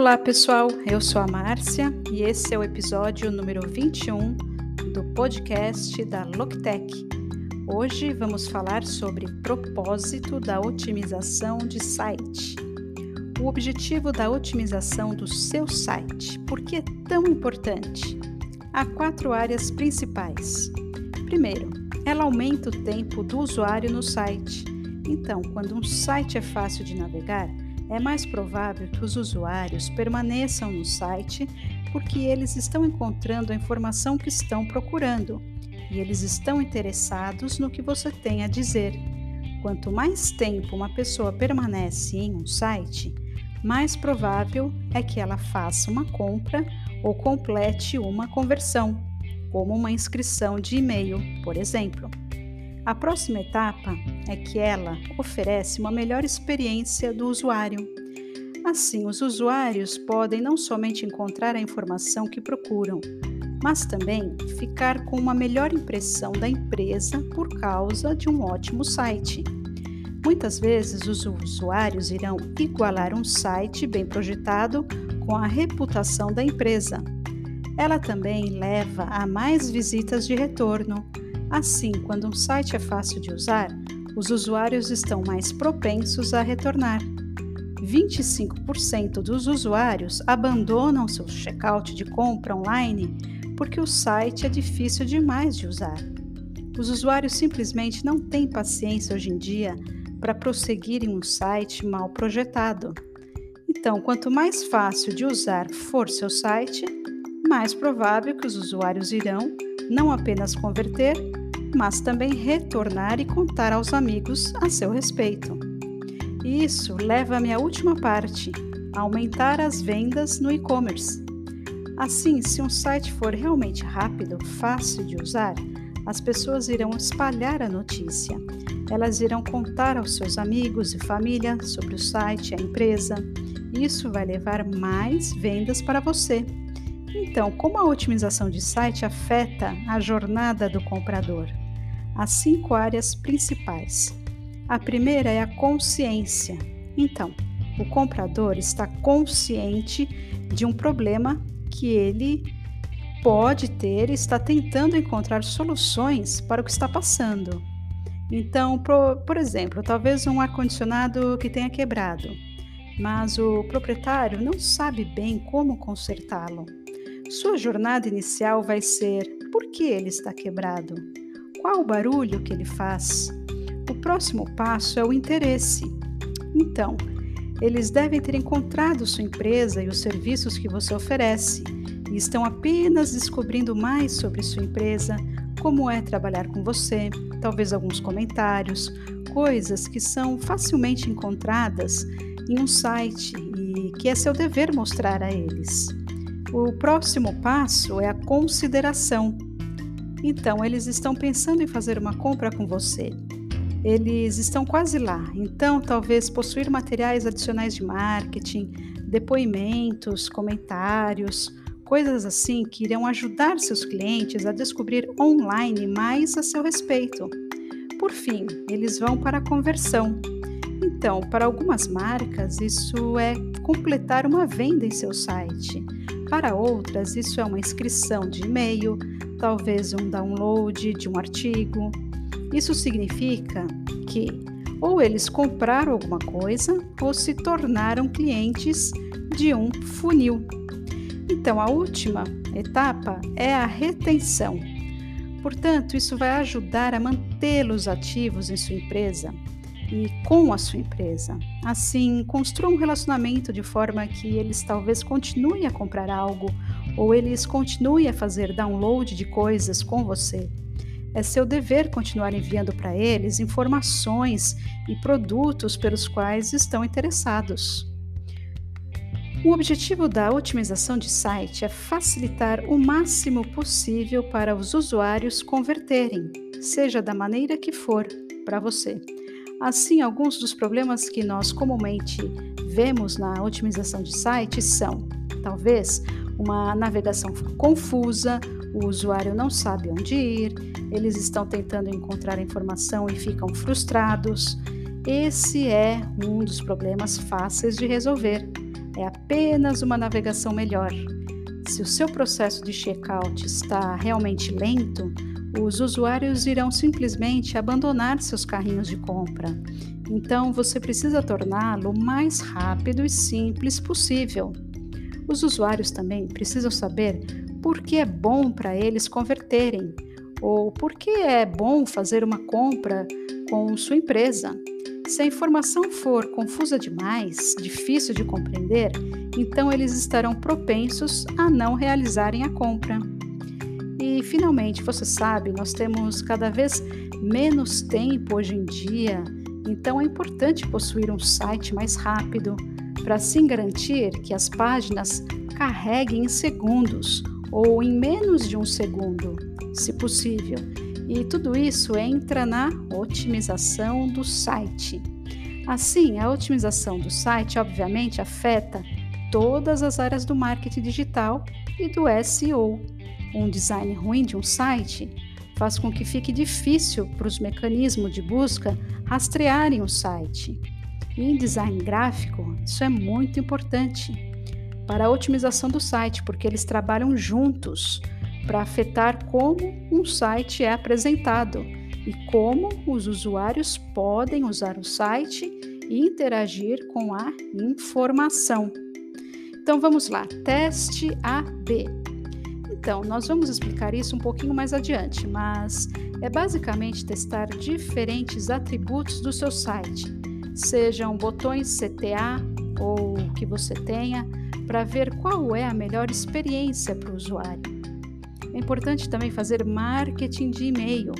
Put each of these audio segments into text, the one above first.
Olá pessoal, eu sou a Márcia e esse é o episódio número 21 do podcast da Loctech. Hoje vamos falar sobre propósito da otimização de site. O objetivo da otimização do seu site, por que é tão importante? Há quatro áreas principais. Primeiro, ela aumenta o tempo do usuário no site. Então, quando um site é fácil de navegar, é mais provável que os usuários permaneçam no site porque eles estão encontrando a informação que estão procurando e eles estão interessados no que você tem a dizer. Quanto mais tempo uma pessoa permanece em um site, mais provável é que ela faça uma compra ou complete uma conversão, como uma inscrição de e-mail, por exemplo. A próxima etapa é que ela oferece uma melhor experiência do usuário. Assim, os usuários podem não somente encontrar a informação que procuram, mas também ficar com uma melhor impressão da empresa por causa de um ótimo site. Muitas vezes os usuários irão igualar um site bem projetado com a reputação da empresa. Ela também leva a mais visitas de retorno, Assim, quando um site é fácil de usar, os usuários estão mais propensos a retornar. 25% dos usuários abandonam seu checkout de compra online porque o site é difícil demais de usar. Os usuários simplesmente não têm paciência hoje em dia para prosseguir em um site mal projetado. Então, quanto mais fácil de usar for seu site, mais provável que os usuários irão não apenas converter, mas também retornar e contar aos amigos a seu respeito. Isso leva-me à última parte, aumentar as vendas no e-commerce. Assim, se um site for realmente rápido, fácil de usar, as pessoas irão espalhar a notícia. Elas irão contar aos seus amigos e família sobre o site a empresa. Isso vai levar mais vendas para você. Então, como a otimização de site afeta a jornada do comprador? Há cinco áreas principais. A primeira é a consciência. Então, o comprador está consciente de um problema que ele pode ter e está tentando encontrar soluções para o que está passando. Então, por, por exemplo, talvez um ar-condicionado que tenha quebrado, mas o proprietário não sabe bem como consertá-lo. Sua jornada inicial vai ser: por que ele está quebrado? Qual o barulho que ele faz? O próximo passo é o interesse. Então, eles devem ter encontrado sua empresa e os serviços que você oferece e estão apenas descobrindo mais sobre sua empresa, como é trabalhar com você, talvez alguns comentários, coisas que são facilmente encontradas em um site e que é seu dever mostrar a eles. O próximo passo é a consideração. Então, eles estão pensando em fazer uma compra com você. Eles estão quase lá, então talvez possuir materiais adicionais de marketing, depoimentos, comentários, coisas assim que irão ajudar seus clientes a descobrir online mais a seu respeito. Por fim, eles vão para a conversão. Então, para algumas marcas, isso é completar uma venda em seu site. Para outras, isso é uma inscrição de e-mail, talvez um download de um artigo. Isso significa que ou eles compraram alguma coisa ou se tornaram clientes de um funil. Então, a última etapa é a retenção. Portanto, isso vai ajudar a mantê-los ativos em sua empresa e com a sua empresa. Assim, construa um relacionamento de forma que eles talvez continuem a comprar algo ou eles continuem a fazer download de coisas com você. É seu dever continuar enviando para eles informações e produtos pelos quais estão interessados. O objetivo da otimização de site é facilitar o máximo possível para os usuários converterem, seja da maneira que for, para você. Assim, alguns dos problemas que nós comumente vemos na otimização de sites são, talvez, uma navegação confusa, o usuário não sabe onde ir, eles estão tentando encontrar informação e ficam frustrados. Esse é um dos problemas fáceis de resolver. é apenas uma navegação melhor. Se o seu processo de checkout está realmente lento, os usuários irão simplesmente abandonar seus carrinhos de compra. Então, você precisa torná-lo o mais rápido e simples possível. Os usuários também precisam saber por que é bom para eles converterem ou por que é bom fazer uma compra com sua empresa. Se a informação for confusa demais, difícil de compreender, então eles estarão propensos a não realizarem a compra. E finalmente, você sabe, nós temos cada vez menos tempo hoje em dia, então é importante possuir um site mais rápido para assim garantir que as páginas carreguem em segundos ou em menos de um segundo, se possível. E tudo isso entra na otimização do site. Assim, a otimização do site obviamente afeta todas as áreas do marketing digital e do SEO. Um design ruim de um site faz com que fique difícil para os mecanismos de busca rastrearem o site. Em design gráfico, isso é muito importante para a otimização do site, porque eles trabalham juntos para afetar como um site é apresentado e como os usuários podem usar o site e interagir com a informação. Então vamos lá, teste AB. Então, nós vamos explicar isso um pouquinho mais adiante, mas é basicamente testar diferentes atributos do seu site, sejam botões CTA ou o que você tenha, para ver qual é a melhor experiência para o usuário. É importante também fazer marketing de e-mail.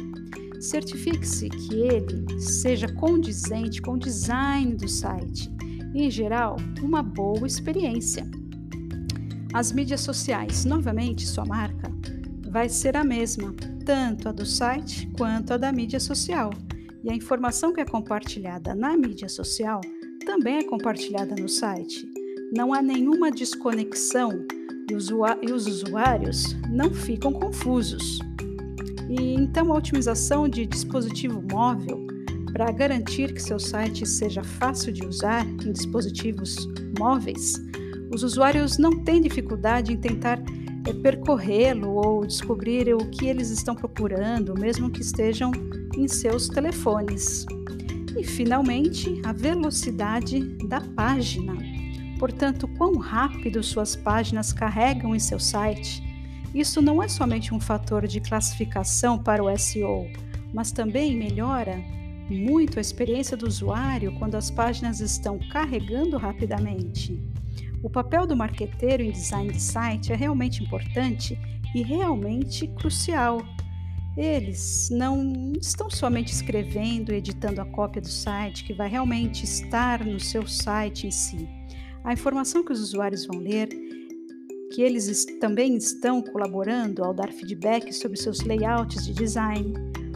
Certifique-se que ele seja condizente com o design do site e, em geral, uma boa experiência. As mídias sociais, novamente, sua marca vai ser a mesma, tanto a do site quanto a da mídia social. E a informação que é compartilhada na mídia social também é compartilhada no site. Não há nenhuma desconexão e os usuários não ficam confusos. E então a otimização de dispositivo móvel para garantir que seu site seja fácil de usar em dispositivos móveis os usuários não têm dificuldade em tentar é, percorrê-lo ou descobrir o que eles estão procurando, mesmo que estejam em seus telefones. E, finalmente, a velocidade da página. Portanto, quão rápido suas páginas carregam em seu site. Isso não é somente um fator de classificação para o SEO, mas também melhora muito a experiência do usuário quando as páginas estão carregando rapidamente. O papel do marqueteiro em design de site é realmente importante e realmente crucial. Eles não estão somente escrevendo editando a cópia do site que vai realmente estar no seu site em si. A informação que os usuários vão ler, que eles também estão colaborando ao dar feedback sobre seus layouts de design.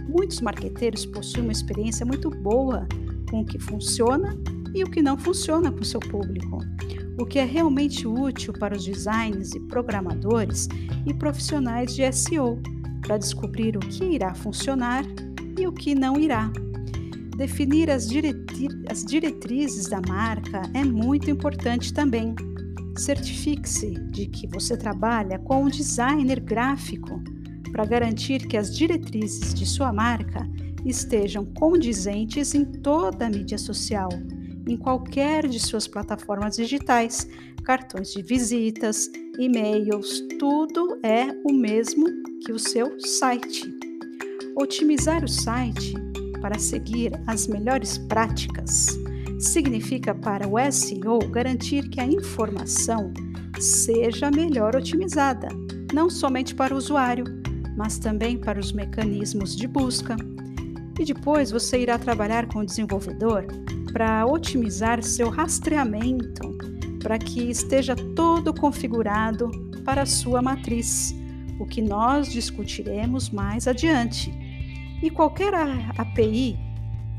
Muitos marqueteiros possuem uma experiência muito boa com o que funciona e o que não funciona com seu público o que é realmente útil para os designers e programadores e profissionais de SEO, para descobrir o que irá funcionar e o que não irá. Definir as, diretri as diretrizes da marca é muito importante também. Certifique-se de que você trabalha com um designer gráfico para garantir que as diretrizes de sua marca estejam condizentes em toda a mídia social em qualquer de suas plataformas digitais, cartões de visitas, e-mails, tudo é o mesmo que o seu site. Otimizar o site para seguir as melhores práticas significa para o SEO garantir que a informação seja melhor otimizada, não somente para o usuário, mas também para os mecanismos de busca. E depois você irá trabalhar com o desenvolvedor para otimizar seu rastreamento, para que esteja todo configurado para sua matriz, o que nós discutiremos mais adiante. E qualquer API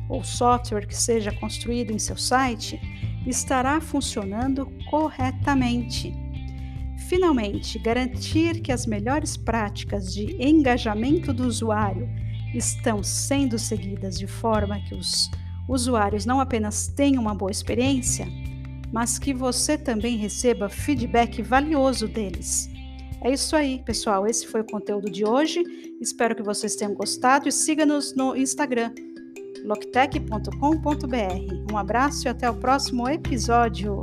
ou software que seja construído em seu site estará funcionando corretamente. Finalmente, garantir que as melhores práticas de engajamento do usuário estão sendo seguidas de forma que os usuários não apenas tenham uma boa experiência, mas que você também receba feedback valioso deles. É isso aí, pessoal. Esse foi o conteúdo de hoje. Espero que vocês tenham gostado e siga-nos no Instagram, loctech.com.br. Um abraço e até o próximo episódio.